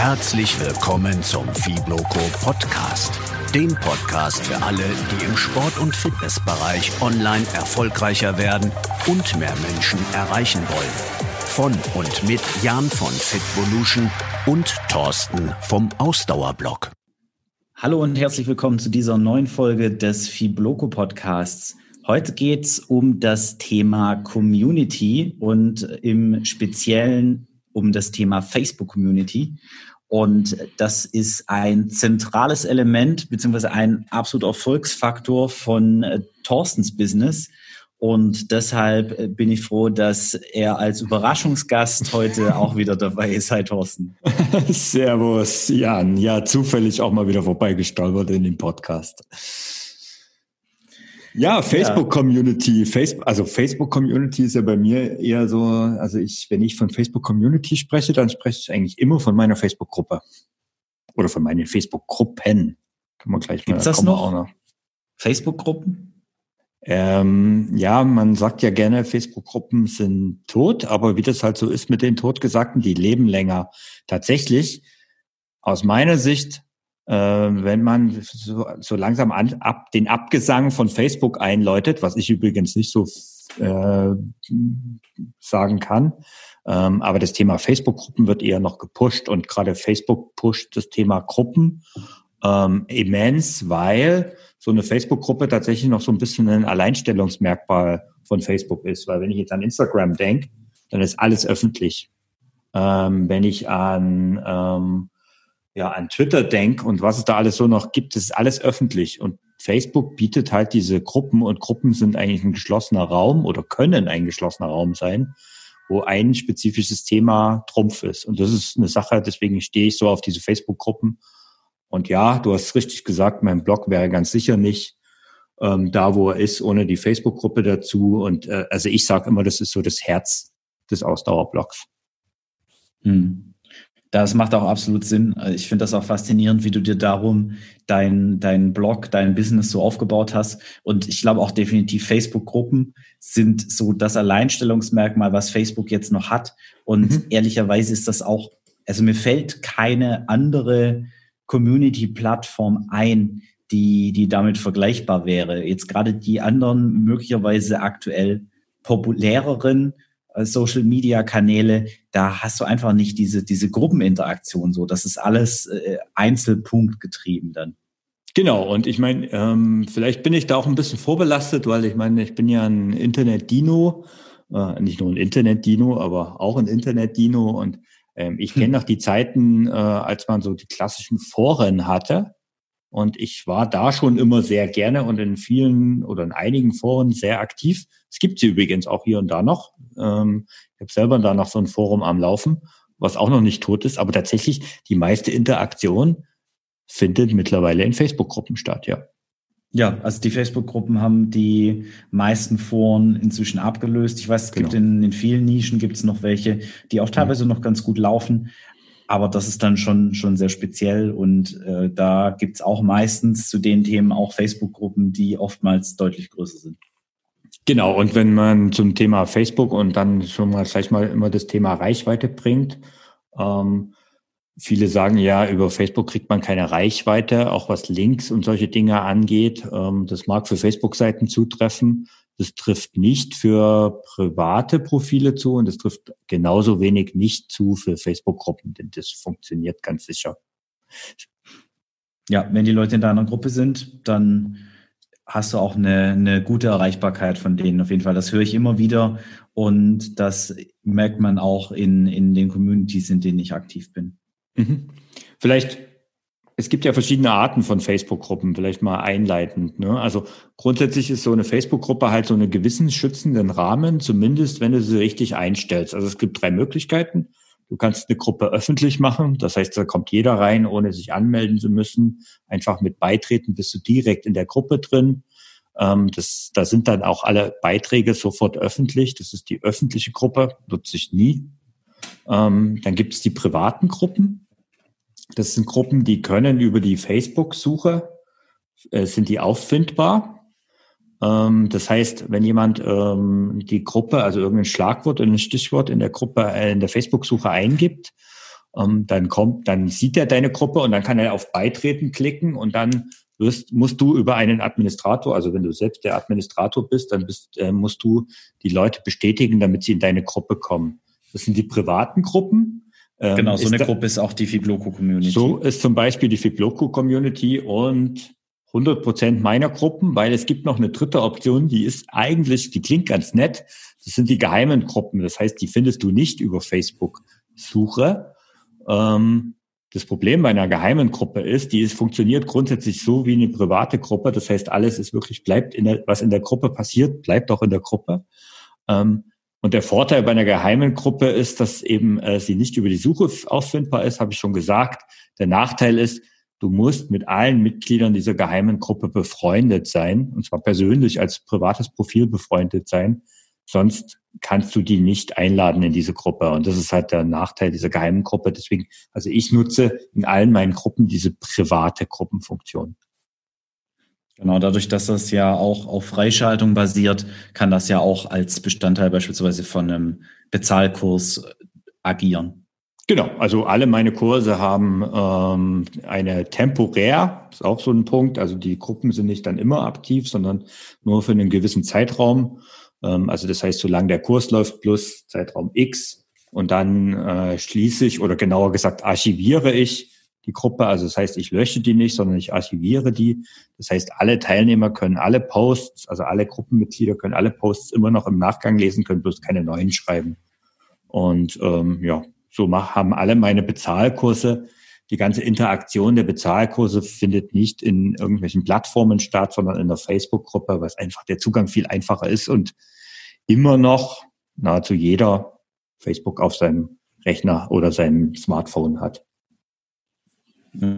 Herzlich willkommen zum Fibloco Podcast. Dem Podcast für alle, die im Sport- und Fitnessbereich online erfolgreicher werden und mehr Menschen erreichen wollen. Von und mit Jan von Fitvolution und Thorsten vom Ausdauerblock. Hallo und herzlich willkommen zu dieser neuen Folge des Fibloco Podcasts. Heute geht es um das Thema Community und im Speziellen um das Thema Facebook Community. Und das ist ein zentrales Element beziehungsweise ein absoluter Erfolgsfaktor von äh, Thorstens Business. Und deshalb äh, bin ich froh, dass er als Überraschungsgast heute auch wieder dabei ist. Hi Thorsten. Servus, Jan. Ja, zufällig auch mal wieder vorbeigestolpert in den Podcast. Ja, Facebook Community. Facebook, also Facebook Community ist ja bei mir eher so, also ich, wenn ich von Facebook Community spreche, dann spreche ich eigentlich immer von meiner Facebook Gruppe. Oder von meinen Facebook Gruppen. Kann man gleich Gibt's mal, das noch? noch. Facebook Gruppen? Ähm, ja, man sagt ja gerne, Facebook-Gruppen sind tot, aber wie das halt so ist mit den Totgesagten, die leben länger. Tatsächlich, aus meiner Sicht wenn man so, so langsam an, ab, den Abgesang von Facebook einläutet, was ich übrigens nicht so äh, sagen kann. Ähm, aber das Thema Facebook-Gruppen wird eher noch gepusht und gerade Facebook pusht das Thema Gruppen ähm, immens, weil so eine Facebook-Gruppe tatsächlich noch so ein bisschen ein Alleinstellungsmerkmal von Facebook ist. Weil wenn ich jetzt an Instagram denke, dann ist alles öffentlich. Ähm, wenn ich an ähm, ja, an Twitter denke und was es da alles so noch gibt, ist alles öffentlich. Und Facebook bietet halt diese Gruppen und Gruppen sind eigentlich ein geschlossener Raum oder können ein geschlossener Raum sein, wo ein spezifisches Thema Trumpf ist. Und das ist eine Sache, deswegen stehe ich so auf diese Facebook-Gruppen. Und ja, du hast richtig gesagt, mein Blog wäre ganz sicher nicht ähm, da, wo er ist, ohne die Facebook-Gruppe dazu. Und äh, also ich sage immer, das ist so das Herz des Ausdauerblogs. Hm. Das macht auch absolut Sinn. Ich finde das auch faszinierend, wie du dir darum dein, dein Blog, dein Business so aufgebaut hast. Und ich glaube auch definitiv Facebook-Gruppen sind so das Alleinstellungsmerkmal, was Facebook jetzt noch hat. Und mhm. ehrlicherweise ist das auch, also mir fällt keine andere Community-Plattform ein, die, die damit vergleichbar wäre. Jetzt gerade die anderen möglicherweise aktuell populäreren Social Media Kanäle, da hast du einfach nicht diese, diese Gruppeninteraktion so. Das ist alles äh, einzelpunktgetrieben dann. Genau, und ich meine, ähm, vielleicht bin ich da auch ein bisschen vorbelastet, weil ich meine, ich bin ja ein Internet-Dino, äh, nicht nur ein Internet-Dino, aber auch ein Internet-Dino und ähm, ich kenne hm. noch die Zeiten, äh, als man so die klassischen Foren hatte. Und ich war da schon immer sehr gerne und in vielen oder in einigen Foren sehr aktiv. Es gibt sie übrigens auch hier und da noch. Ähm, ich habe selber da noch so ein Forum am Laufen, was auch noch nicht tot ist, aber tatsächlich die meiste Interaktion findet mittlerweile in Facebook-Gruppen statt, ja. Ja, also die Facebook-Gruppen haben die meisten Foren inzwischen abgelöst. Ich weiß, es genau. gibt in, in vielen Nischen gibt es noch welche, die auch teilweise mhm. noch ganz gut laufen. Aber das ist dann schon, schon sehr speziell und äh, da gibt's auch meistens zu den Themen auch Facebook-Gruppen, die oftmals deutlich größer sind. Genau, und wenn man zum Thema Facebook und dann schon mal gleich mal immer das Thema Reichweite bringt, ähm, viele sagen ja, über Facebook kriegt man keine Reichweite, auch was Links und solche Dinge angeht. Ähm, das mag für Facebook-Seiten zutreffen. Das trifft nicht für private Profile zu und es trifft genauso wenig nicht zu für Facebook-Gruppen, denn das funktioniert ganz sicher. Ja, wenn die Leute in deiner Gruppe sind, dann hast du auch eine, eine gute Erreichbarkeit von denen auf jeden Fall. Das höre ich immer wieder und das merkt man auch in, in den Communities, in denen ich aktiv bin. Mhm. Vielleicht es gibt ja verschiedene Arten von Facebook-Gruppen, vielleicht mal einleitend. Ne? Also grundsätzlich ist so eine Facebook-Gruppe halt so eine gewissensschützenden Rahmen, zumindest wenn du sie richtig einstellst. Also es gibt drei Möglichkeiten. Du kannst eine Gruppe öffentlich machen, das heißt, da kommt jeder rein, ohne sich anmelden zu müssen. Einfach mit Beitreten bist du direkt in der Gruppe drin. Ähm, das, da sind dann auch alle Beiträge sofort öffentlich. Das ist die öffentliche Gruppe, nutze ich nie. Ähm, dann gibt es die privaten Gruppen. Das sind Gruppen, die können über die Facebook-Suche, äh, sind die auffindbar. Ähm, das heißt, wenn jemand ähm, die Gruppe, also irgendein Schlagwort oder ein Stichwort in der Gruppe, äh, in der Facebook-Suche eingibt, Ähm, dann kommt, dann sieht er deine Gruppe und dann kann er auf Beitreten klicken und dann wirst, musst du über einen Administrator, also wenn du selbst der Administrator bist, dann bist, äh, musst du die Leute bestätigen, damit sie in deine Gruppe kommen. Das sind die privaten Gruppen. Ähm, genau, so eine da, Gruppe ist auch die Fibloco Community. So ist zum Beispiel die Fibloco Community und 100 Prozent meiner Gruppen, weil es gibt noch eine dritte Option, die ist eigentlich, die klingt ganz nett. Das sind die geheimen Gruppen. Das heißt, die findest du nicht über Facebook-Suche. Ähm, das Problem bei einer geheimen Gruppe ist, die ist, funktioniert grundsätzlich so wie eine private Gruppe. Das heißt, alles ist wirklich, bleibt in der, was in der Gruppe passiert, bleibt auch in der Gruppe. Ähm, und der Vorteil bei einer geheimen Gruppe ist, dass eben äh, sie nicht über die Suche auffindbar ist, habe ich schon gesagt. Der Nachteil ist, du musst mit allen Mitgliedern dieser geheimen Gruppe befreundet sein, und zwar persönlich als privates Profil befreundet sein. Sonst kannst du die nicht einladen in diese Gruppe. Und das ist halt der Nachteil dieser geheimen Gruppe. Deswegen, also ich nutze in allen meinen Gruppen diese private Gruppenfunktion. Genau, dadurch, dass das ja auch auf Freischaltung basiert, kann das ja auch als Bestandteil beispielsweise von einem Bezahlkurs agieren. Genau, also alle meine Kurse haben ähm, eine temporär, ist auch so ein Punkt. Also die Gruppen sind nicht dann immer aktiv, sondern nur für einen gewissen Zeitraum. Ähm, also das heißt, solange der Kurs läuft plus Zeitraum X und dann äh, schließe ich oder genauer gesagt archiviere ich die Gruppe. Also das heißt, ich lösche die nicht, sondern ich archiviere die. Das heißt, alle Teilnehmer können alle Posts, also alle Gruppenmitglieder können alle Posts immer noch im Nachgang lesen, können bloß keine neuen schreiben. Und ähm, ja, so haben alle meine Bezahlkurse die ganze Interaktion der Bezahlkurse findet nicht in irgendwelchen Plattformen statt, sondern in der Facebook-Gruppe, was einfach der Zugang viel einfacher ist und immer noch nahezu jeder Facebook auf seinem Rechner oder seinem Smartphone hat.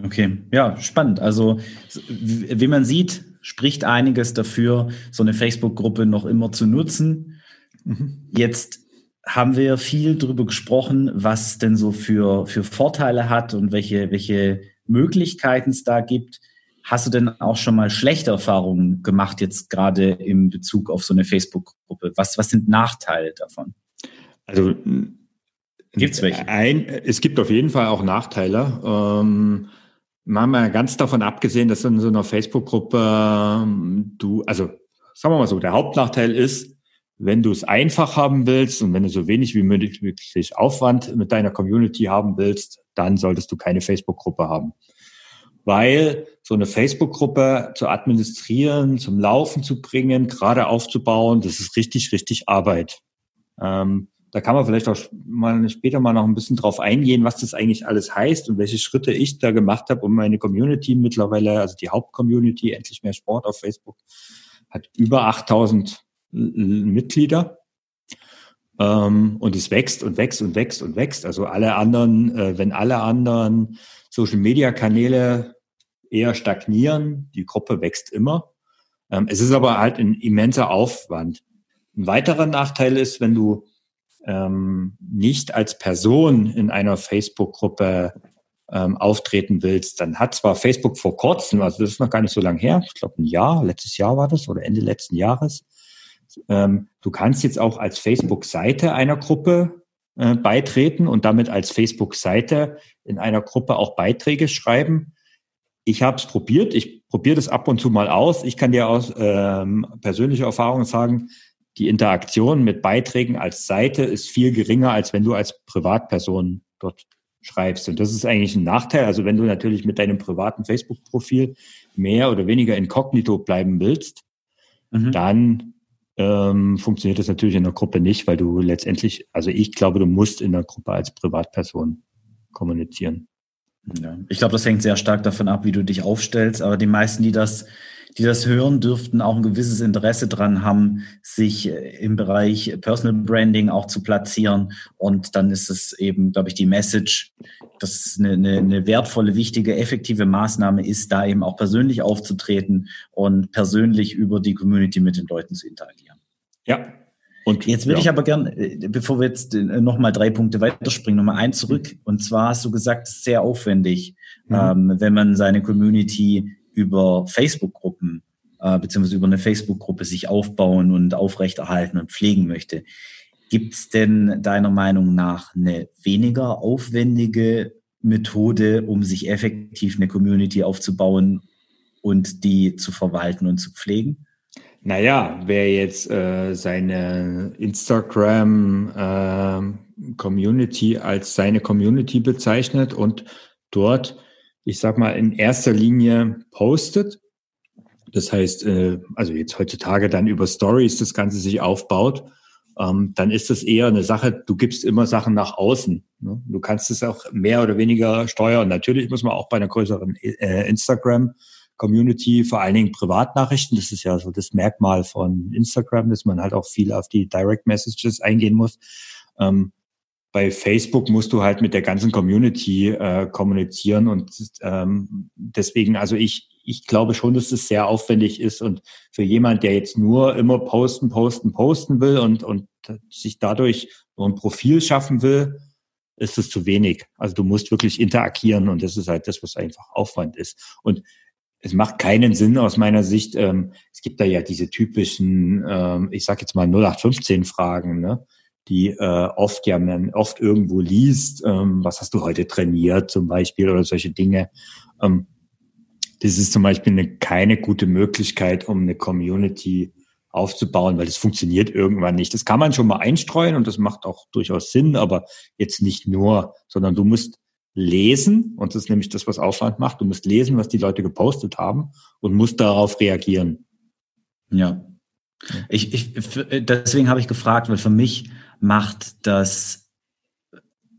Okay, ja, spannend. Also, wie man sieht, spricht einiges dafür, so eine Facebook-Gruppe noch immer zu nutzen. Mhm. Jetzt haben wir viel darüber gesprochen, was denn so für, für Vorteile hat und welche, welche Möglichkeiten es da gibt. Hast du denn auch schon mal schlechte Erfahrungen gemacht, jetzt gerade im Bezug auf so eine Facebook-Gruppe? Was, was sind Nachteile davon? Also gibt es welche? Ein, es gibt auf jeden Fall auch Nachteile. Ähm, mal ganz davon abgesehen, dass in so einer Facebook-Gruppe ähm, du, also sagen wir mal so, der Hauptnachteil ist, wenn du es einfach haben willst und wenn du so wenig wie möglich Aufwand mit deiner Community haben willst, dann solltest du keine Facebook-Gruppe haben. Weil so eine Facebook-Gruppe zu administrieren, zum Laufen zu bringen, gerade aufzubauen, das ist richtig, richtig Arbeit. Ähm, da kann man vielleicht auch mal später mal noch ein bisschen drauf eingehen, was das eigentlich alles heißt und welche Schritte ich da gemacht habe, um meine Community mittlerweile, also die Hauptcommunity, endlich mehr Sport auf Facebook, hat über 8000 Mitglieder. Ähm, und es wächst und wächst und wächst und wächst. Also alle anderen, äh, wenn alle anderen Social-Media-Kanäle eher stagnieren, die Gruppe wächst immer. Ähm, es ist aber halt ein immenser Aufwand. Ein weiterer Nachteil ist, wenn du ähm, nicht als Person in einer Facebook-Gruppe ähm, auftreten willst, dann hat zwar Facebook vor kurzem, also das ist noch gar nicht so lange her, ich glaube ein Jahr, letztes Jahr war das oder Ende letzten Jahres, ähm, du kannst jetzt auch als Facebook-Seite einer Gruppe äh, beitreten und damit als Facebook-Seite in einer Gruppe auch Beiträge schreiben. Ich habe es probiert, ich probiere das ab und zu mal aus. Ich kann dir aus ähm, persönlicher Erfahrung sagen, die Interaktion mit Beiträgen als Seite ist viel geringer, als wenn du als Privatperson dort schreibst. Und das ist eigentlich ein Nachteil. Also wenn du natürlich mit deinem privaten Facebook-Profil mehr oder weniger inkognito bleiben willst, mhm. dann ähm, funktioniert das natürlich in der Gruppe nicht, weil du letztendlich, also ich glaube, du musst in der Gruppe als Privatperson kommunizieren. Ja, ich glaube, das hängt sehr stark davon ab, wie du dich aufstellst. Aber die meisten, die das, die das hören, dürften auch ein gewisses Interesse dran haben, sich äh, im Bereich Personal Branding auch zu platzieren. Und dann ist es eben, glaube ich, die Message, dass eine, eine, eine wertvolle, wichtige, effektive Maßnahme ist, da eben auch persönlich aufzutreten und persönlich über die Community mit den Leuten zu interagieren. Ja, und jetzt würde ja. ich aber gern, äh, bevor wir jetzt äh, nochmal drei Punkte weiterspringen, nochmal eins zurück. Und zwar hast du gesagt, es ist sehr aufwendig, mhm. ähm, wenn man seine Community über Facebook-Gruppen äh, beziehungsweise über eine Facebook-Gruppe sich aufbauen und aufrechterhalten und pflegen möchte. Gibt es denn deiner Meinung nach eine weniger aufwendige Methode, um sich effektiv eine Community aufzubauen und die zu verwalten und zu pflegen? Naja, wer jetzt äh, seine Instagram-Community äh, als seine Community bezeichnet und dort, ich sag mal, in erster Linie postet, das heißt, äh, also jetzt heutzutage dann über Stories das Ganze sich aufbaut, ähm, dann ist das eher eine Sache, du gibst immer Sachen nach außen. Ne? Du kannst es auch mehr oder weniger steuern. Natürlich muss man auch bei einer größeren äh, Instagram Community, vor allen Dingen Privatnachrichten. Das ist ja so das Merkmal von Instagram, dass man halt auch viel auf die Direct Messages eingehen muss. Ähm, bei Facebook musst du halt mit der ganzen Community äh, kommunizieren und ähm, deswegen, also ich, ich glaube schon, dass es sehr aufwendig ist und für jemand, der jetzt nur immer posten, posten, posten will und, und sich dadurch nur ein Profil schaffen will, ist es zu wenig. Also du musst wirklich interagieren und das ist halt das, was einfach Aufwand ist. Und es macht keinen Sinn aus meiner Sicht. Ähm, es gibt da ja diese typischen, ähm, ich sag jetzt mal 0815 Fragen, ne? Die äh, oft ja man oft irgendwo liest. Ähm, was hast du heute trainiert zum Beispiel oder solche Dinge. Ähm, das ist zum Beispiel eine, keine gute Möglichkeit, um eine Community aufzubauen, weil das funktioniert irgendwann nicht. Das kann man schon mal einstreuen und das macht auch durchaus Sinn, aber jetzt nicht nur, sondern du musst lesen, und das ist nämlich das, was Aufwand macht, du musst lesen, was die Leute gepostet haben und musst darauf reagieren. Ja. Ich, ich, deswegen habe ich gefragt, weil für mich macht das,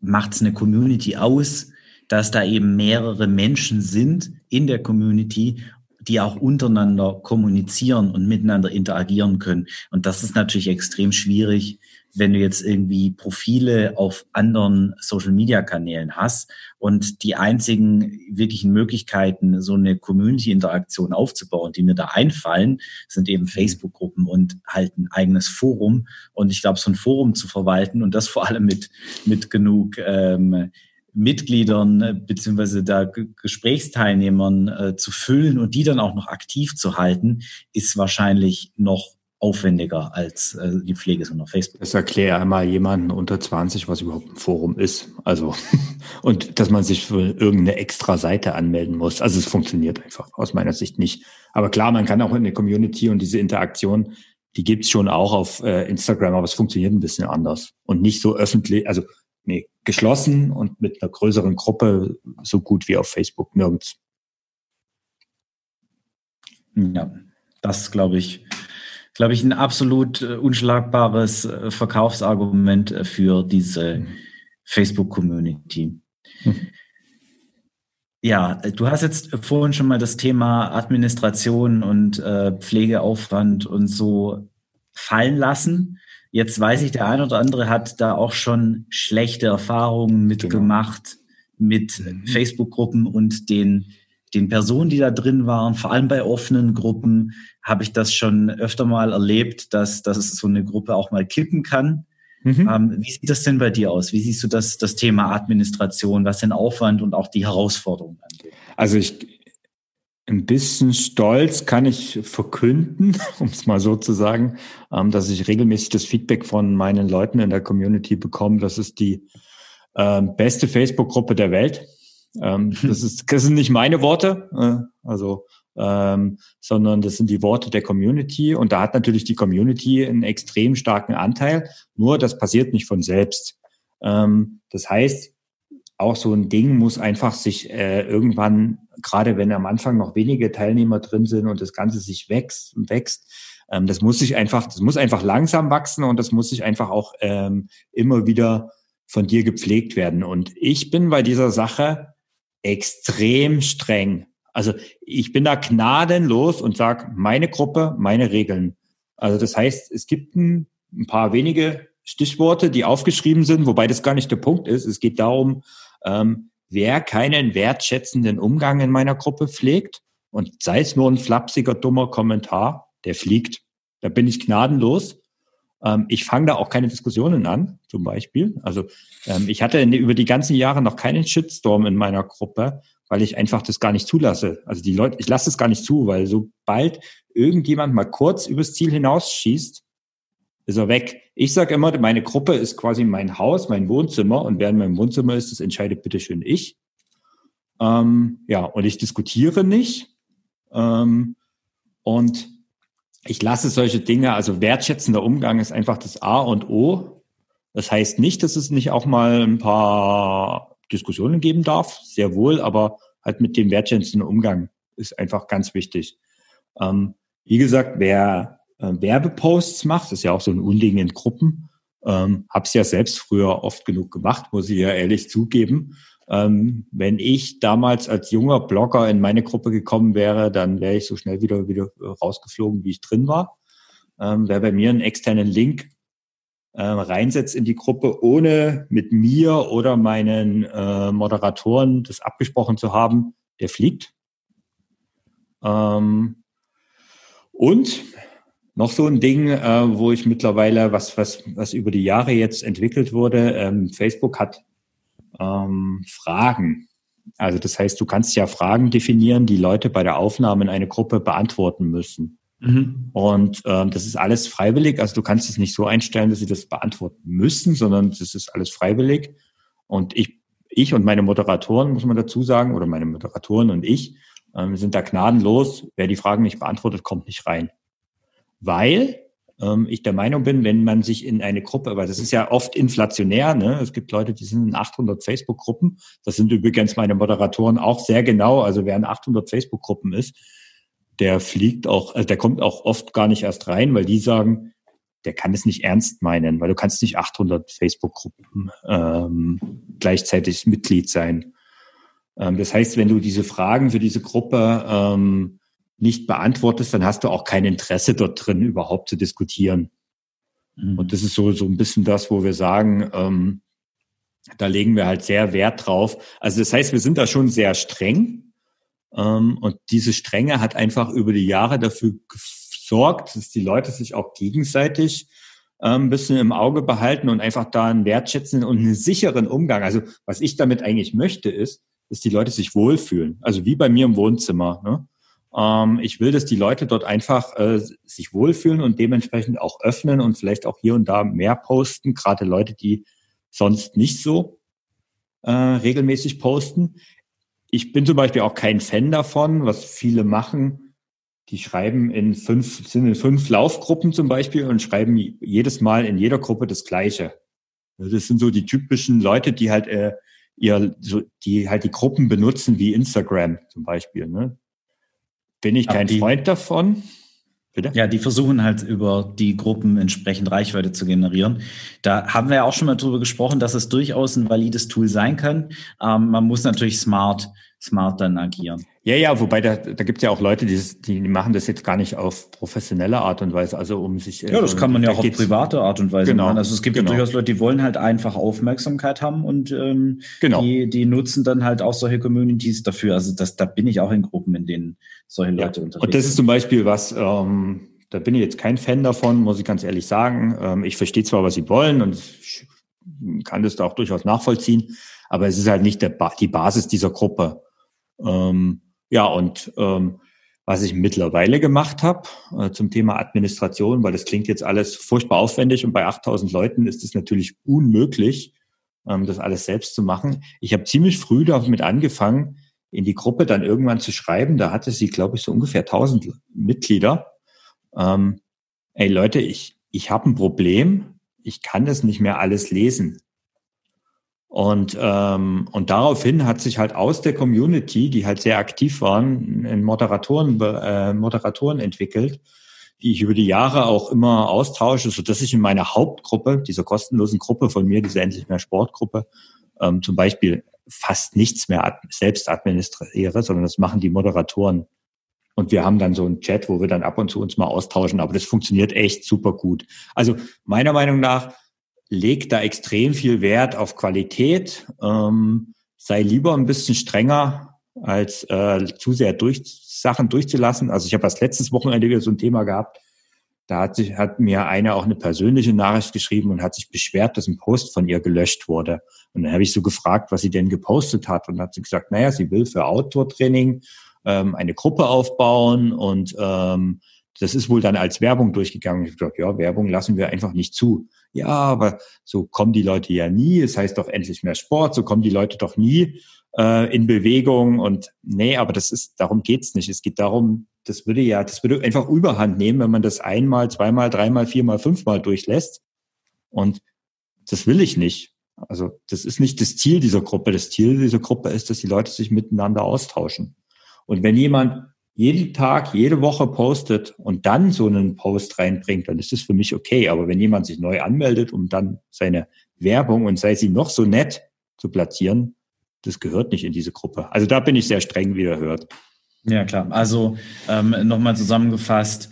macht es eine Community aus, dass da eben mehrere Menschen sind in der Community die auch untereinander kommunizieren und miteinander interagieren können. Und das ist natürlich extrem schwierig, wenn du jetzt irgendwie Profile auf anderen Social-Media-Kanälen hast und die einzigen wirklichen Möglichkeiten, so eine Community-Interaktion aufzubauen, die mir da einfallen, sind eben Facebook-Gruppen und halt ein eigenes Forum. Und ich glaube, so ein Forum zu verwalten und das vor allem mit, mit genug ähm, Mitgliedern äh, beziehungsweise da Gesprächsteilnehmern äh, zu füllen und die dann auch noch aktiv zu halten, ist wahrscheinlich noch aufwendiger als äh, die Pflege so auf Facebook. Das erkläre einmal jemanden unter 20, was überhaupt ein Forum ist. Also und dass man sich für irgendeine extra Seite anmelden muss. Also es funktioniert einfach aus meiner Sicht nicht. Aber klar, man kann auch in der Community und diese Interaktion, die gibt's schon auch auf äh, Instagram, aber es funktioniert ein bisschen anders und nicht so öffentlich. Also nee, geschlossen und mit einer größeren Gruppe so gut wie auf Facebook nirgends. Ja, das glaube ich, glaube ich, ein absolut äh, unschlagbares äh, Verkaufsargument äh, für diese mhm. Facebook-Community. Mhm. Ja, du hast jetzt vorhin schon mal das Thema Administration und äh, Pflegeaufwand und so fallen lassen. Jetzt weiß ich, der eine oder andere hat da auch schon schlechte Erfahrungen mitgemacht genau. mit mhm. Facebook-Gruppen und den, den Personen, die da drin waren. Vor allem bei offenen Gruppen habe ich das schon öfter mal erlebt, dass, dass so eine Gruppe auch mal kippen kann. Mhm. Ähm, wie sieht das denn bei dir aus? Wie siehst du das, das Thema Administration, was den Aufwand und auch die Herausforderungen angeht? Also ich, ein bisschen stolz kann ich verkünden, um es mal so zu sagen, ähm, dass ich regelmäßig das Feedback von meinen Leuten in der Community bekomme. Das ist die ähm, beste Facebook-Gruppe der Welt. Ähm, das, ist, das sind nicht meine Worte, äh, also, sondern das sind die Worte der Community. Und da hat natürlich die Community einen extrem starken Anteil. Nur das passiert nicht von selbst. Das heißt, auch so ein Ding muss einfach sich äh, irgendwann, gerade wenn am Anfang noch wenige Teilnehmer drin sind und das Ganze sich wächst und wächst, ähm, das muss sich einfach, das muss einfach langsam wachsen und das muss sich einfach auch ähm, immer wieder von dir gepflegt werden. Und ich bin bei dieser Sache extrem streng. Also ich bin da gnadenlos und sage, meine Gruppe, meine Regeln. Also das heißt, es gibt ein, ein paar wenige Stichworte, die aufgeschrieben sind, wobei das gar nicht der Punkt ist. Es geht darum, ähm, wer keinen wertschätzenden Umgang in meiner Gruppe pflegt und sei es nur ein flapsiger, dummer Kommentar, der fliegt. Da bin ich gnadenlos. Ähm, ich fange da auch keine Diskussionen an, zum Beispiel. Also ähm, ich hatte über die ganzen Jahre noch keinen Shitstorm in meiner Gruppe, weil ich einfach das gar nicht zulasse. Also die Leute, ich lasse es gar nicht zu, weil sobald irgendjemand mal kurz übers Ziel hinausschießt, ist er weg. Ich sage immer, meine Gruppe ist quasi mein Haus, mein Wohnzimmer und wer in meinem Wohnzimmer ist, das entscheidet bitteschön ich. Ähm, ja, und ich diskutiere nicht. Ähm, und ich lasse solche Dinge, also wertschätzender Umgang ist einfach das A und O. Das heißt nicht, dass es nicht auch mal ein paar Diskussionen geben darf, sehr wohl, aber halt mit dem wertschätzenden Umgang ist einfach ganz wichtig. Ähm, wie gesagt, wer äh, Werbeposts macht, ist ja auch so ein Unding in Gruppen, ähm, habe es ja selbst früher oft genug gemacht, muss ich ja ehrlich zugeben. Ähm, wenn ich damals als junger Blogger in meine Gruppe gekommen wäre, dann wäre ich so schnell wieder wieder rausgeflogen, wie ich drin war. Ähm, wer bei mir einen externen Link äh, reinsetzt in die Gruppe, ohne mit mir oder meinen äh, Moderatoren das abgesprochen zu haben, der fliegt. Ähm, und noch so ein Ding, äh, wo ich mittlerweile, was, was, was über die Jahre jetzt entwickelt wurde, ähm, Facebook hat ähm, Fragen. Also das heißt, du kannst ja Fragen definieren, die Leute bei der Aufnahme in eine Gruppe beantworten müssen. Mhm. Und ähm, das ist alles freiwillig. Also du kannst es nicht so einstellen, dass sie das beantworten müssen, sondern das ist alles freiwillig. Und ich, ich und meine Moderatoren, muss man dazu sagen, oder meine Moderatoren und ich, ähm, sind da gnadenlos. Wer die Fragen nicht beantwortet, kommt nicht rein. Weil ähm, ich der Meinung bin, wenn man sich in eine Gruppe, weil das ist ja oft inflationär, ne? es gibt Leute, die sind in 800 Facebook-Gruppen, das sind übrigens meine Moderatoren auch sehr genau, also wer in 800 Facebook-Gruppen ist, der fliegt auch, also der kommt auch oft gar nicht erst rein, weil die sagen, der kann es nicht ernst meinen, weil du kannst nicht 800 Facebook-Gruppen ähm, gleichzeitig Mitglied sein. Ähm, das heißt, wenn du diese Fragen für diese Gruppe ähm, nicht beantwortest, dann hast du auch kein Interesse dort drin, überhaupt zu diskutieren. Mhm. Und das ist so, so ein bisschen das, wo wir sagen, ähm, da legen wir halt sehr Wert drauf. Also das heißt, wir sind da schon sehr streng. Ähm, und diese Strenge hat einfach über die Jahre dafür gesorgt, dass die Leute sich auch gegenseitig ähm, ein bisschen im Auge behalten und einfach da einen wertschätzenden und einen sicheren Umgang. Also was ich damit eigentlich möchte, ist, dass die Leute sich wohlfühlen. Also wie bei mir im Wohnzimmer. Ne? Ähm, ich will, dass die Leute dort einfach äh, sich wohlfühlen und dementsprechend auch öffnen und vielleicht auch hier und da mehr posten, gerade Leute, die sonst nicht so äh, regelmäßig posten. Ich bin zum Beispiel auch kein Fan davon, was viele machen. Die schreiben in fünf, sind in fünf Laufgruppen zum Beispiel und schreiben jedes Mal in jeder Gruppe das Gleiche. Das sind so die typischen Leute, die halt äh, ihr, so, die halt die Gruppen benutzen wie Instagram zum Beispiel. Ne? Bin ich kein die, Freund davon. Bitte? Ja, die versuchen halt über die Gruppen entsprechend Reichweite zu generieren. Da haben wir ja auch schon mal drüber gesprochen, dass es durchaus ein valides Tool sein kann. Ähm, man muss natürlich smart, smart dann agieren. Ja, ja, wobei da, da gibt es ja auch Leute, die, die machen das jetzt gar nicht auf professionelle Art und Weise, also um sich. Ja, das kann man ja auch auf private Art und Weise genau, machen. Also es gibt genau. ja durchaus Leute, die wollen halt einfach Aufmerksamkeit haben und ähm, genau. die, die nutzen dann halt auch solche Communities dafür. Also das, da bin ich auch in Gruppen, in denen solche Leute ja. unterwegs Und das ist zum Beispiel was, ähm, da bin ich jetzt kein Fan davon, muss ich ganz ehrlich sagen. Ähm, ich verstehe zwar, was sie wollen und ich kann das da auch durchaus nachvollziehen, aber es ist halt nicht der ba die Basis dieser Gruppe. Ähm, ja, und ähm, was ich mittlerweile gemacht habe äh, zum Thema Administration, weil das klingt jetzt alles furchtbar aufwendig und bei 8000 Leuten ist es natürlich unmöglich, ähm, das alles selbst zu machen. Ich habe ziemlich früh damit angefangen, in die Gruppe dann irgendwann zu schreiben. Da hatte sie, glaube ich, so ungefähr 1000 Mitglieder. Ähm, ey Leute, ich, ich habe ein Problem. Ich kann das nicht mehr alles lesen. Und, ähm, und daraufhin hat sich halt aus der Community, die halt sehr aktiv waren, in Moderatoren, äh, Moderatoren entwickelt, die ich über die Jahre auch immer austausche, so dass ich in meiner Hauptgruppe, dieser kostenlosen Gruppe von mir, diese endlich mehr Sportgruppe, ähm, zum Beispiel fast nichts mehr selbst administriere, sondern das machen die Moderatoren. Und wir haben dann so einen Chat, wo wir dann ab und zu uns mal austauschen, aber das funktioniert echt super gut. Also meiner Meinung nach legt da extrem viel Wert auf Qualität, ähm, sei lieber ein bisschen strenger, als äh, zu sehr durch, Sachen durchzulassen. Also ich habe das letztes Wochenende wieder so ein Thema gehabt, da hat, sich, hat mir eine auch eine persönliche Nachricht geschrieben und hat sich beschwert, dass ein Post von ihr gelöscht wurde. Und dann habe ich so gefragt, was sie denn gepostet hat. Und hat sie gesagt, naja, sie will für Outdoor-Training ähm, eine Gruppe aufbauen und ähm, das ist wohl dann als Werbung durchgegangen. Ich habe ja, Werbung lassen wir einfach nicht zu. Ja, aber so kommen die Leute ja nie. Es heißt doch endlich mehr Sport, so kommen die Leute doch nie äh, in Bewegung. Und nee, aber das ist, darum geht's nicht. Es geht darum, das würde ja, das würde einfach Überhand nehmen, wenn man das einmal, zweimal, dreimal, viermal, fünfmal durchlässt. Und das will ich nicht. Also das ist nicht das Ziel dieser Gruppe. Das Ziel dieser Gruppe ist, dass die Leute sich miteinander austauschen. Und wenn jemand jeden Tag, jede Woche postet und dann so einen Post reinbringt, dann ist das für mich okay. Aber wenn jemand sich neu anmeldet, um dann seine Werbung und sei sie noch so nett zu platzieren, das gehört nicht in diese Gruppe. Also da bin ich sehr streng, wie ihr hört. Ja, klar. Also ähm, nochmal zusammengefasst,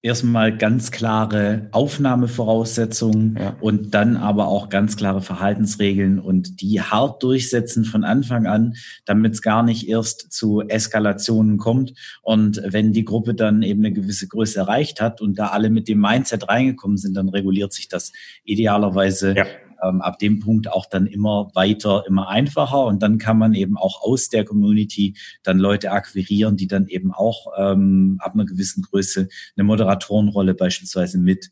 erstmal ganz klare Aufnahmevoraussetzungen ja. und dann aber auch ganz klare Verhaltensregeln und die hart durchsetzen von Anfang an, damit es gar nicht erst zu Eskalationen kommt. Und wenn die Gruppe dann eben eine gewisse Größe erreicht hat und da alle mit dem Mindset reingekommen sind, dann reguliert sich das idealerweise ja ähm, ab dem Punkt auch dann immer weiter, immer einfacher und dann kann man eben auch aus der Community dann Leute akquirieren, die dann eben auch ähm, ab einer gewissen Größe eine Moderatorenrolle beispielsweise mit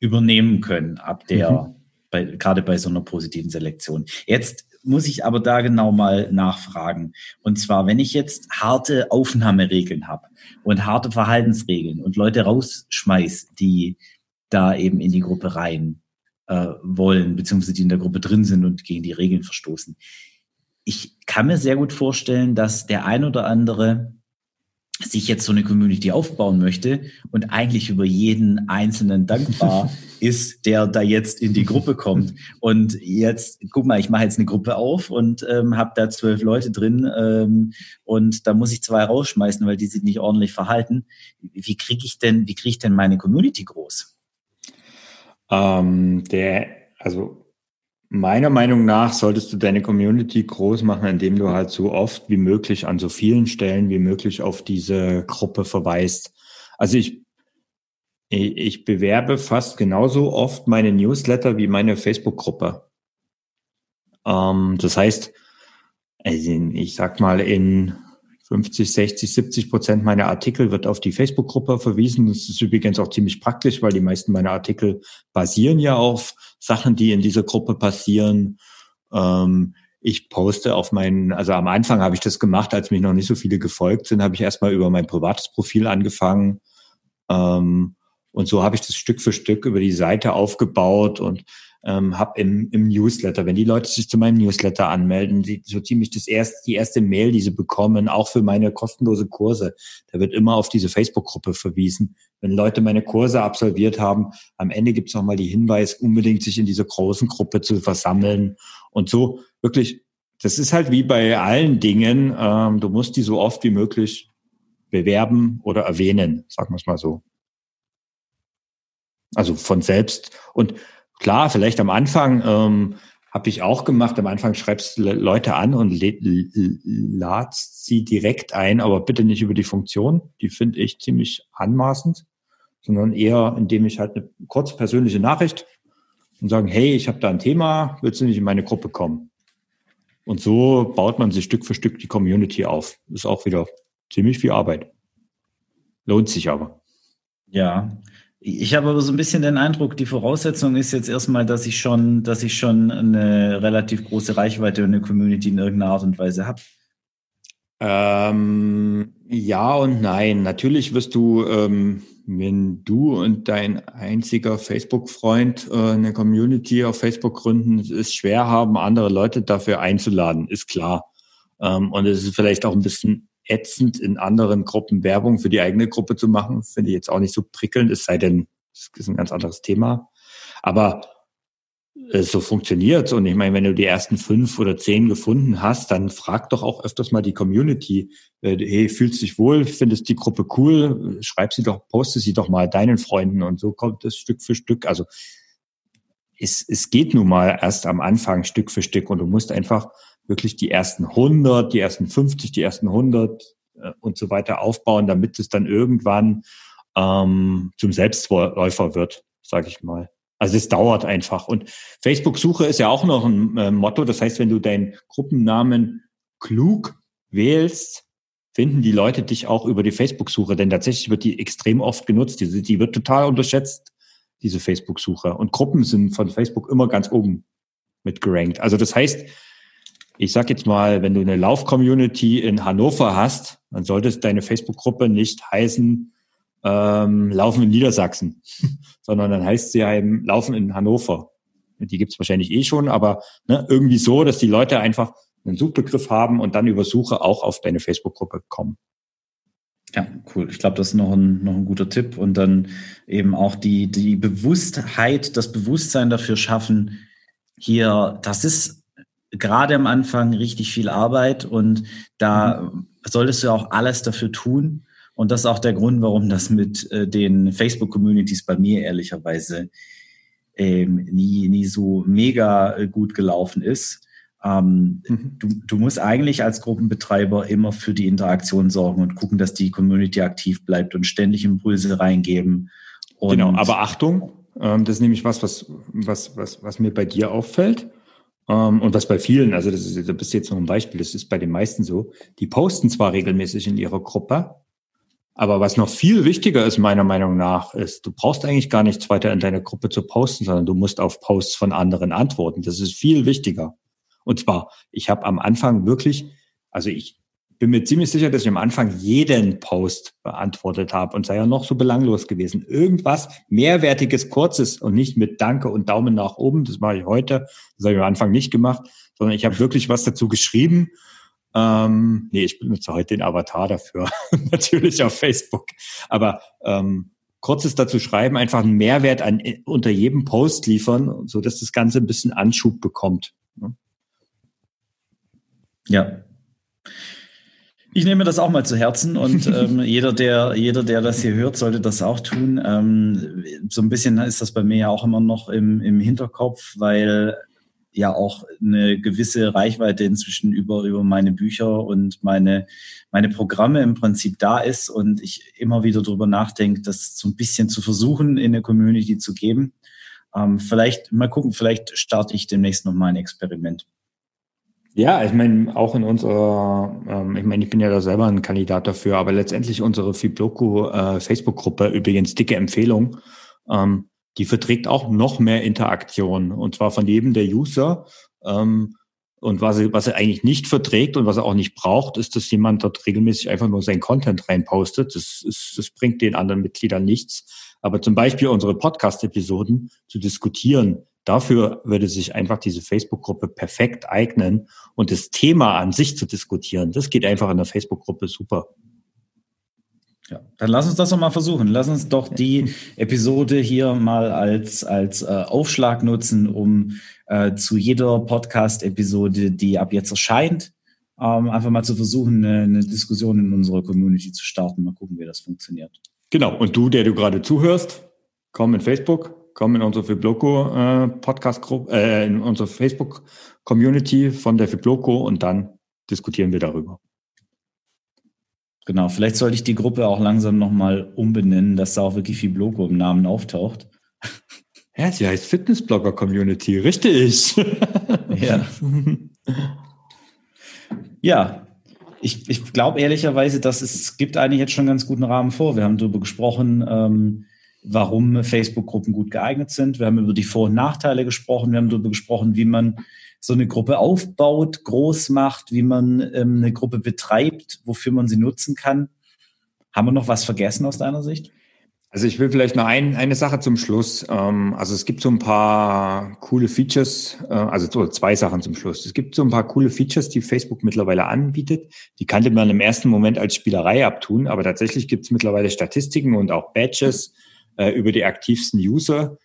übernehmen können, ab der, mhm. bei, gerade bei so einer positiven Selektion. Jetzt muss ich aber da genau mal nachfragen. Und zwar, wenn ich jetzt harte Aufnahmeregeln habe und harte Verhaltensregeln und Leute rausschmeiß, die da eben in die Gruppe rein äh, wollen, beziehungsweise die in der Gruppe drin sind und gegen die Regeln verstoßen. Ich kann mir sehr gut vorstellen, dass der ein oder andere sich jetzt so eine Community aufbauen möchte und eigentlich über jeden Einzelnen dankbar ist, der da jetzt in die Gruppe kommt. Und jetzt, guck mal, ich mache jetzt eine Gruppe auf und ähm, habe da zwölf Leute drin ähm, und da muss ich zwei rausschmeißen, weil die sich nicht ordentlich verhalten. Wie kriege ich denn, wie kriege ich denn meine Community groß? Ähm, der, also meiner Meinung nach solltest du deine Community groß machen, indem du halt so oft wie möglich an so vielen Stellen wie möglich auf diese Gruppe verweist. Also ich, ich bewerbe fast genauso oft meine Newsletter wie meine Facebook-Gruppe. Ähm, das heißt, also ich sag mal, in 50, 60, 70 Prozent meiner Artikel wird auf die Facebook-Gruppe verwiesen. Das ist übrigens auch ziemlich praktisch, weil die meisten meiner Artikel basieren ja auf Sachen, die in dieser Gruppe passieren. Ähm, ich poste auf meinen, also am Anfang habe ich das gemacht, als mich noch nicht so viele gefolgt sind, habe ich erstmal über mein privates Profil angefangen. Ähm, und so habe ich das Stück für Stück über die Seite aufgebaut und ähm, habe im, im Newsletter, wenn die Leute sich zu meinem Newsletter anmelden, die, so ziemlich das erste, die erste Mail, die sie bekommen, auch für meine kostenlose Kurse, da wird immer auf diese Facebook-Gruppe verwiesen. Wenn Leute meine Kurse absolviert haben, am Ende gibt es nochmal die Hinweis, unbedingt sich in dieser großen Gruppe zu versammeln und so wirklich. Das ist halt wie bei allen Dingen. Ähm, du musst die so oft wie möglich bewerben oder erwähnen, sagen wir es mal so. Also von selbst. Und Klar, vielleicht am Anfang ähm, habe ich auch gemacht. Am Anfang schreibst du Leute an und ladst sie direkt ein, aber bitte nicht über die Funktion. Die finde ich ziemlich anmaßend, sondern eher, indem ich halt eine kurze persönliche Nachricht und sagen, hey, ich habe da ein Thema, willst du nicht in meine Gruppe kommen? Und so baut man sich Stück für Stück die Community auf. Ist auch wieder ziemlich viel Arbeit. Lohnt sich aber. Ja, ich habe aber so ein bisschen den Eindruck, die Voraussetzung ist jetzt erstmal, dass ich schon, dass ich schon eine relativ große Reichweite und eine Community in irgendeiner Art und Weise habe. Ähm, ja und nein. Natürlich wirst du, ähm, wenn du und dein einziger Facebook-Freund äh, eine Community auf Facebook gründen, es schwer haben, andere Leute dafür einzuladen, ist klar. Ähm, und es ist vielleicht auch ein bisschen ätzend, in anderen Gruppen Werbung für die eigene Gruppe zu machen. Finde ich jetzt auch nicht so prickelnd, es sei denn, es ist ein ganz anderes Thema. Aber äh, so funktioniert's. Und ich meine, wenn du die ersten fünf oder zehn gefunden hast, dann frag doch auch öfters mal die Community, äh, hey, fühlst dich wohl, findest die Gruppe cool, schreib sie doch, poste sie doch mal deinen Freunden und so kommt es Stück für Stück. Also es, es geht nun mal erst am Anfang Stück für Stück und du musst einfach wirklich die ersten 100, die ersten 50, die ersten 100 äh, und so weiter aufbauen, damit es dann irgendwann ähm, zum Selbstläufer wird, sage ich mal. Also es dauert einfach. Und Facebook-Suche ist ja auch noch ein äh, Motto. Das heißt, wenn du deinen Gruppennamen klug wählst, finden die Leute dich auch über die Facebook-Suche, denn tatsächlich wird die extrem oft genutzt. Die, die wird total unterschätzt, diese Facebook-Suche. Und Gruppen sind von Facebook immer ganz oben mit gerankt. Also das heißt, ich sag jetzt mal, wenn du eine Lauf-Community in Hannover hast, dann sollte deine Facebook-Gruppe nicht heißen, ähm, Laufen in Niedersachsen, sondern dann heißt sie eben Laufen in Hannover. Die gibt's wahrscheinlich eh schon, aber ne, irgendwie so, dass die Leute einfach einen Suchbegriff haben und dann über Suche auch auf deine Facebook-Gruppe kommen. Ja, cool. Ich glaube, das ist noch ein, noch ein guter Tipp. Und dann eben auch die, die Bewusstheit, das Bewusstsein dafür schaffen, hier, das ist gerade am Anfang richtig viel Arbeit und da mhm. solltest du auch alles dafür tun. Und das ist auch der Grund, warum das mit äh, den Facebook-Communities bei mir ehrlicherweise ähm, nie, nie so mega äh, gut gelaufen ist. Ähm, mhm. du, du musst eigentlich als Gruppenbetreiber immer für die Interaktion sorgen und gucken, dass die Community aktiv bleibt und ständig Impulse reingeben. Und genau, aber Achtung, ähm, das ist nämlich was, was, was, was, was mir bei dir auffällt. Ähm, und was bei vielen, also das ist, das ist jetzt noch ein Beispiel, das ist bei den meisten so, die posten zwar regelmäßig in ihrer Gruppe, aber was noch viel wichtiger ist, meiner Meinung nach, ist, du brauchst eigentlich gar nichts weiter in deiner Gruppe zu posten, sondern du musst auf Posts von anderen antworten. Das ist viel wichtiger. Und zwar, ich habe am Anfang wirklich, also ich bin mir ziemlich sicher, dass ich am Anfang jeden Post beantwortet habe und sei ja noch so belanglos gewesen. Irgendwas Mehrwertiges, Kurzes und nicht mit Danke und Daumen nach oben. Das mache ich heute. Das habe ich am Anfang nicht gemacht, sondern ich habe wirklich was dazu geschrieben ähm, nee, ich benutze heute den Avatar dafür, natürlich auf Facebook. Aber ähm, kurzes dazu schreiben, einfach einen Mehrwert an, unter jedem Post liefern, so dass das Ganze ein bisschen Anschub bekommt. Ne? Ja. Ich nehme das auch mal zu Herzen und ähm, jeder, der, jeder, der das hier hört, sollte das auch tun. Ähm, so ein bisschen ist das bei mir ja auch immer noch im, im Hinterkopf, weil ja auch eine gewisse Reichweite inzwischen über, über meine Bücher und meine, meine Programme im Prinzip da ist und ich immer wieder darüber nachdenke, das so ein bisschen zu versuchen, in der Community zu geben. Ähm, vielleicht, mal gucken, vielleicht starte ich demnächst noch mal ein Experiment. Ja, ich meine, auch in unserer, ähm, ich meine, ich bin ja da selber ein Kandidat dafür, aber letztendlich unsere Fibloco äh, Facebook-Gruppe, übrigens dicke Empfehlung, ähm, die verträgt auch noch mehr Interaktion und zwar von jedem der User. Ähm, und was er, was er eigentlich nicht verträgt und was er auch nicht braucht, ist, dass jemand dort regelmäßig einfach nur sein Content reinpostet. Das, ist, das bringt den anderen Mitgliedern nichts. Aber zum Beispiel unsere Podcast-Episoden zu diskutieren, dafür würde sich einfach diese Facebook-Gruppe perfekt eignen und das Thema an sich zu diskutieren. Das geht einfach in der Facebook-Gruppe super. Ja, dann lass uns das doch mal versuchen. Lass uns doch die Episode hier mal als, als äh, Aufschlag nutzen, um äh, zu jeder Podcast-Episode, die ab jetzt erscheint, ähm, einfach mal zu versuchen, eine, eine Diskussion in unserer Community zu starten. Mal gucken, wie das funktioniert. Genau. Und du, der du gerade zuhörst, komm in Facebook, komm in unsere Fibloco äh, Podcast-Gruppe, äh, in unsere Facebook-Community von der Fibloco und dann diskutieren wir darüber. Genau, vielleicht sollte ich die Gruppe auch langsam nochmal umbenennen, dass da auch wirklich viel Logo im Namen auftaucht. Ja, sie heißt Fitnessblogger Community, richtig. ja. ja, ich, ich glaube ehrlicherweise, dass es gibt eigentlich jetzt schon einen ganz guten Rahmen vor. Wir haben darüber gesprochen, ähm, warum Facebook-Gruppen gut geeignet sind. Wir haben über die Vor- und Nachteile gesprochen. Wir haben darüber gesprochen, wie man so eine Gruppe aufbaut, groß macht, wie man ähm, eine Gruppe betreibt, wofür man sie nutzen kann. Haben wir noch was vergessen aus deiner Sicht? Also ich will vielleicht noch ein, eine Sache zum Schluss. Ähm, also es gibt so ein paar coole Features, äh, also zwei Sachen zum Schluss. Es gibt so ein paar coole Features, die Facebook mittlerweile anbietet. Die kannte man im ersten Moment als Spielerei abtun, aber tatsächlich gibt es mittlerweile Statistiken und auch Badges äh, über die aktivsten User,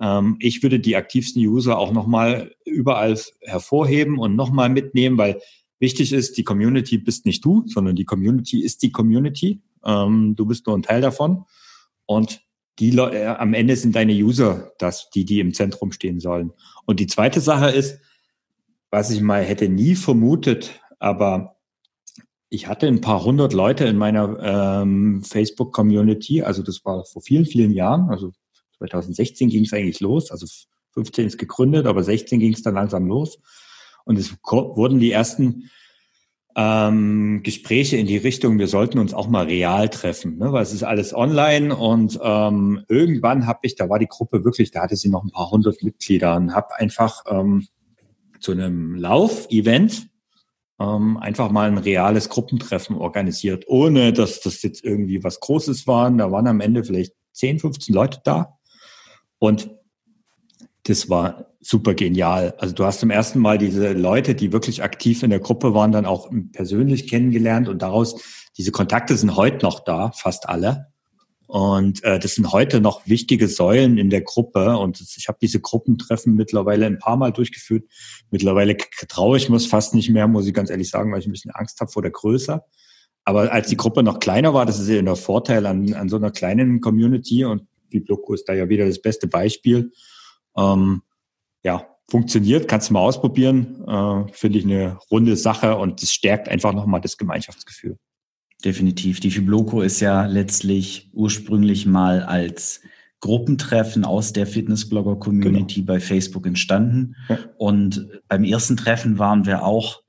ähm, ich würde die aktivsten User auch nochmal überall hervorheben und nochmal mitnehmen, weil wichtig ist, die Community bist nicht du, sondern die Community ist die Community. Ähm, du bist nur ein Teil davon. Und die Leute, äh, am Ende sind deine User das, die, die im Zentrum stehen sollen. Und die zweite Sache ist, was ich mal hätte nie vermutet, aber ich hatte ein paar hundert Leute in meiner ähm, Facebook-Community, also das war vor vielen, vielen Jahren, also 2016 ging es eigentlich los, also 15 ist gegründet, aber 16 ging es dann langsam los. Und es wurden die ersten ähm, Gespräche in die Richtung, wir sollten uns auch mal real treffen, ne? weil es ist alles online und ähm, irgendwann habe ich, da war die Gruppe wirklich, da hatte sie noch ein paar hundert Mitglieder und habe einfach ähm, zu einem Lauf-Event ähm, einfach mal ein reales Gruppentreffen organisiert, ohne dass das jetzt irgendwie was Großes war. Da waren am Ende vielleicht 10, 15 Leute da und das war super genial. Also du hast zum ersten Mal diese Leute, die wirklich aktiv in der Gruppe waren, dann auch persönlich kennengelernt und daraus, diese Kontakte sind heute noch da, fast alle. Und äh, das sind heute noch wichtige Säulen in der Gruppe. Und ich habe diese Gruppentreffen mittlerweile ein paar Mal durchgeführt. Mittlerweile traue ich mir fast nicht mehr, muss ich ganz ehrlich sagen, weil ich ein bisschen Angst habe vor der Größe. Aber als die Gruppe noch kleiner war, das ist ja der Vorteil an, an so einer kleinen Community und Bibloko ist da ja wieder das beste Beispiel ähm, ja, funktioniert, kannst du mal ausprobieren. Äh, Finde ich eine runde Sache und das stärkt einfach nochmal das Gemeinschaftsgefühl. Definitiv. Die Fibloco ist ja letztlich ursprünglich mal als Gruppentreffen aus der Fitnessblogger-Community genau. bei Facebook entstanden. Ja. Und beim ersten Treffen waren wir auch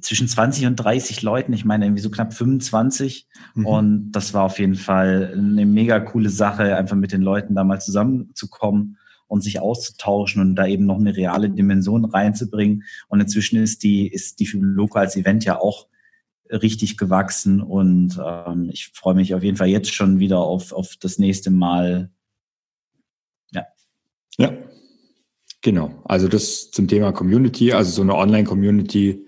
zwischen 20 und 30 Leuten, ich meine irgendwie so knapp 25. Mhm. Und das war auf jeden Fall eine mega coole Sache, einfach mit den Leuten da mal zusammenzukommen und sich auszutauschen und da eben noch eine reale Dimension reinzubringen. Und inzwischen ist die, ist die Loco als Event ja auch richtig gewachsen und ähm, ich freue mich auf jeden Fall jetzt schon wieder auf, auf das nächste Mal. Ja. Ja, genau. Also das zum Thema Community, also so eine Online-Community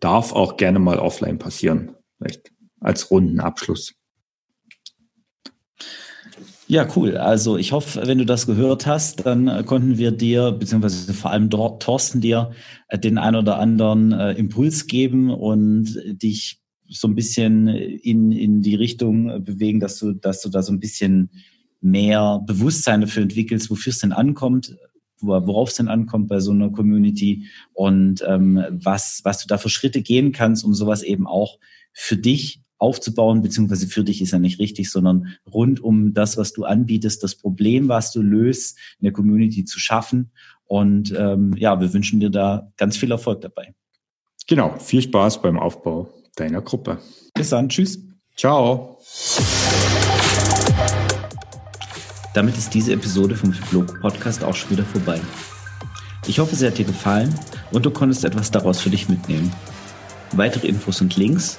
darf auch gerne mal offline passieren, vielleicht als runden Abschluss. Ja, cool. Also ich hoffe, wenn du das gehört hast, dann äh, konnten wir dir, beziehungsweise vor allem Thorsten dir, äh, den ein oder anderen äh, Impuls geben und dich so ein bisschen in, in die Richtung bewegen, dass du, dass du da so ein bisschen mehr Bewusstsein dafür entwickelst, wofür es denn ankommt, worauf es denn ankommt bei so einer Community und ähm, was, was du da für Schritte gehen kannst, um sowas eben auch für dich aufzubauen, beziehungsweise für dich ist ja nicht richtig, sondern rund um das, was du anbietest, das Problem, was du löst, in der Community zu schaffen. Und ähm, ja, wir wünschen dir da ganz viel Erfolg dabei. Genau, viel Spaß beim Aufbau deiner Gruppe. Bis dann, tschüss. Ciao. Damit ist diese Episode vom Blog Podcast auch schon wieder vorbei. Ich hoffe, sie hat dir gefallen und du konntest etwas daraus für dich mitnehmen. Weitere Infos und Links